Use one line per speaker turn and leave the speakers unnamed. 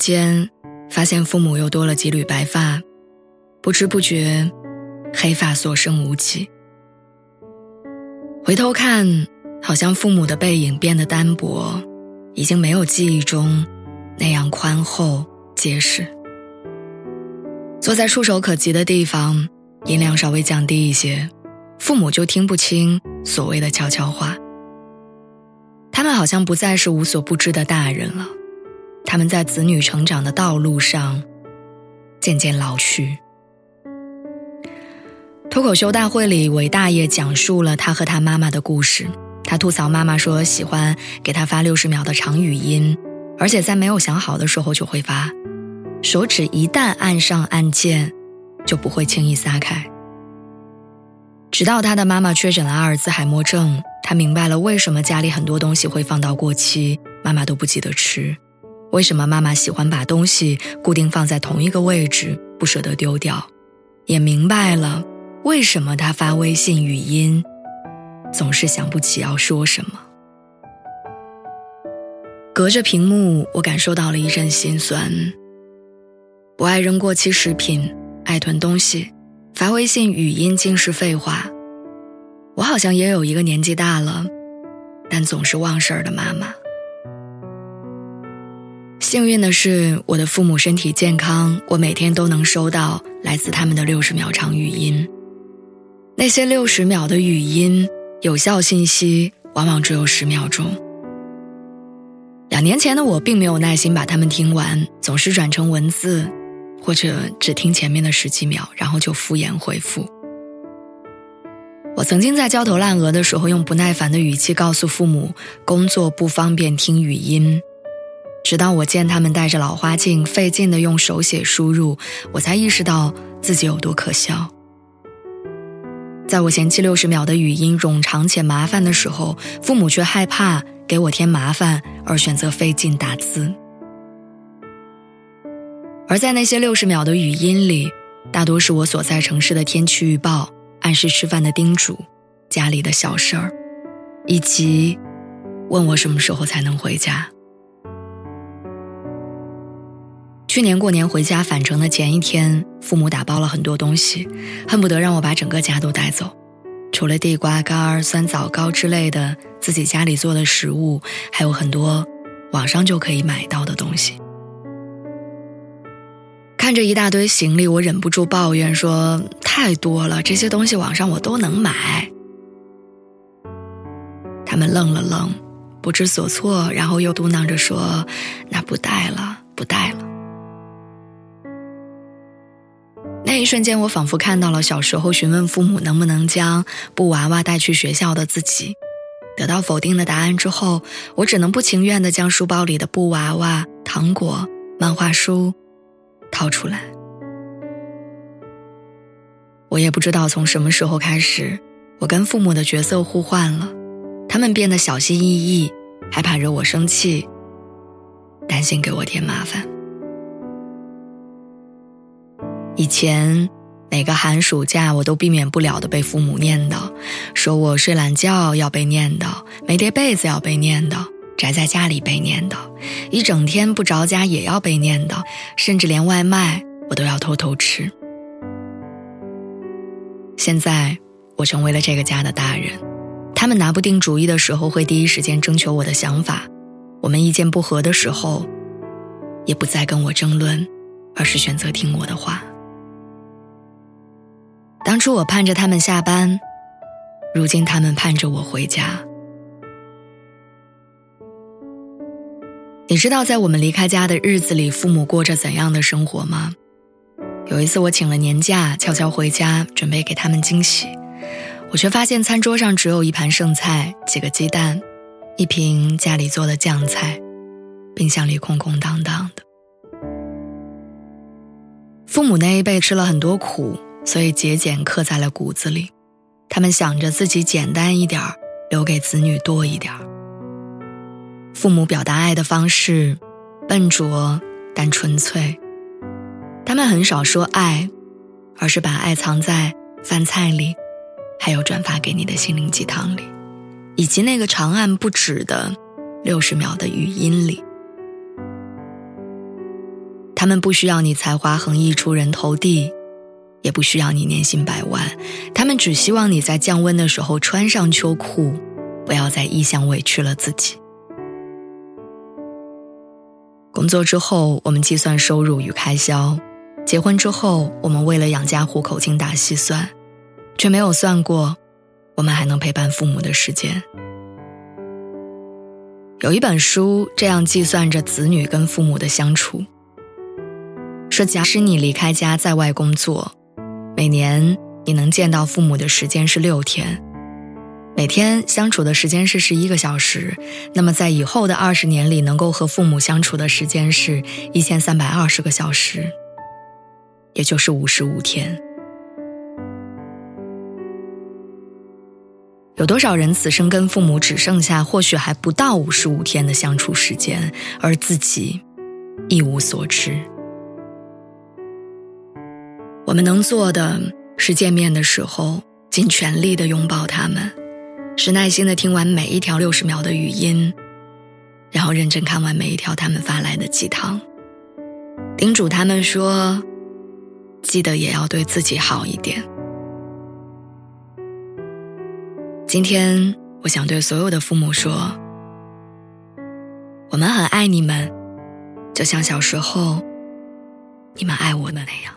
间，发现父母又多了几缕白发，不知不觉，黑发所剩无几。回头看，好像父母的背影变得单薄，已经没有记忆中那样宽厚结实。坐在触手可及的地方，音量稍微降低一些，父母就听不清所谓的悄悄话。他们好像不再是无所不知的大人了。他们在子女成长的道路上渐渐老去。脱口秀大会里，韦大爷讲述了他和他妈妈的故事。他吐槽妈妈说喜欢给他发六十秒的长语音，而且在没有想好的时候就会发，手指一旦按上按键，就不会轻易撒开。直到他的妈妈确诊了阿尔兹海默症，他明白了为什么家里很多东西会放到过期，妈妈都不记得吃。为什么妈妈喜欢把东西固定放在同一个位置，不舍得丢掉？也明白了为什么她发微信语音总是想不起要说什么。隔着屏幕，我感受到了一阵心酸。不爱扔过期食品，爱囤东西，发微信语音尽是废话。我好像也有一个年纪大了，但总是忘事儿的妈妈。幸运的是，我的父母身体健康，我每天都能收到来自他们的六十秒长语音。那些六十秒的语音，有效信息往往只有十秒钟。两年前的我并没有耐心把它们听完，总是转成文字，或者只听前面的十几秒，然后就敷衍回复。我曾经在焦头烂额的时候，用不耐烦的语气告诉父母，工作不方便听语音。直到我见他们戴着老花镜，费劲地用手写输入，我才意识到自己有多可笑。在我嫌弃六十秒的语音冗长且麻烦的时候，父母却害怕给我添麻烦而选择费劲打字。而在那些六十秒的语音里，大多是我所在城市的天气预报、按时吃饭的叮嘱、家里的小事儿，以及问我什么时候才能回家。去年过年回家返程的前一天，父母打包了很多东西，恨不得让我把整个家都带走。除了地瓜干、酸枣糕之类的自己家里做的食物，还有很多网上就可以买到的东西。看着一大堆行李，我忍不住抱怨说：“太多了，这些东西网上我都能买。”他们愣了愣，不知所措，然后又嘟囔着说：“那不带了，不带了。”那一瞬间，我仿佛看到了小时候询问父母能不能将布娃娃带去学校的自己。得到否定的答案之后，我只能不情愿地将书包里的布娃娃、糖果、漫画书掏出来。我也不知道从什么时候开始，我跟父母的角色互换了，他们变得小心翼翼，害怕惹我生气，担心给我添麻烦。以前每个寒暑假，我都避免不了的被父母念叨，说我睡懒觉要被念叨，没叠被子要被念叨，宅在家里被念叨，一整天不着家也要被念叨，甚至连外卖我都要偷偷吃。现在我成为了这个家的大人，他们拿不定主意的时候会第一时间征求我的想法，我们意见不合的时候，也不再跟我争论，而是选择听我的话。当初我盼着他们下班，如今他们盼着我回家。你知道在我们离开家的日子里，父母过着怎样的生活吗？有一次我请了年假，悄悄回家，准备给他们惊喜，我却发现餐桌上只有一盘剩菜、几个鸡蛋、一瓶家里做的酱菜，冰箱里空空荡荡的。父母那一辈吃了很多苦，所以节俭刻在了骨子里。他们想着自己简单一点儿，留给子女多一点儿。父母表达爱的方式笨拙但纯粹，他们很少说爱，而是把爱藏在饭菜里，还有转发给你的心灵鸡汤里，以及那个长按不止的六十秒的语音里。他们不需要你才华横溢出人头地，也不需要你年薪百万，他们只希望你在降温的时候穿上秋裤，不要在异乡委屈了自己。工作之后，我们计算收入与开销；结婚之后，我们为了养家糊口精打细算，却没有算过我们还能陪伴父母的时间。有一本书这样计算着子女跟父母的相处。说，假使你离开家在外工作，每年你能见到父母的时间是六天，每天相处的时间是十一个小时，那么在以后的二十年里，能够和父母相处的时间是一千三百二十个小时，也就是五十五天。有多少人此生跟父母只剩下或许还不到五十五天的相处时间，而自己一无所知？我们能做的是见面的时候尽全力的拥抱他们，是耐心的听完每一条六十秒的语音，然后认真看完每一条他们发来的鸡汤，叮嘱他们说：“记得也要对自己好一点。”今天我想对所有的父母说：“我们很爱你们，就像小时候你们爱我的那样。”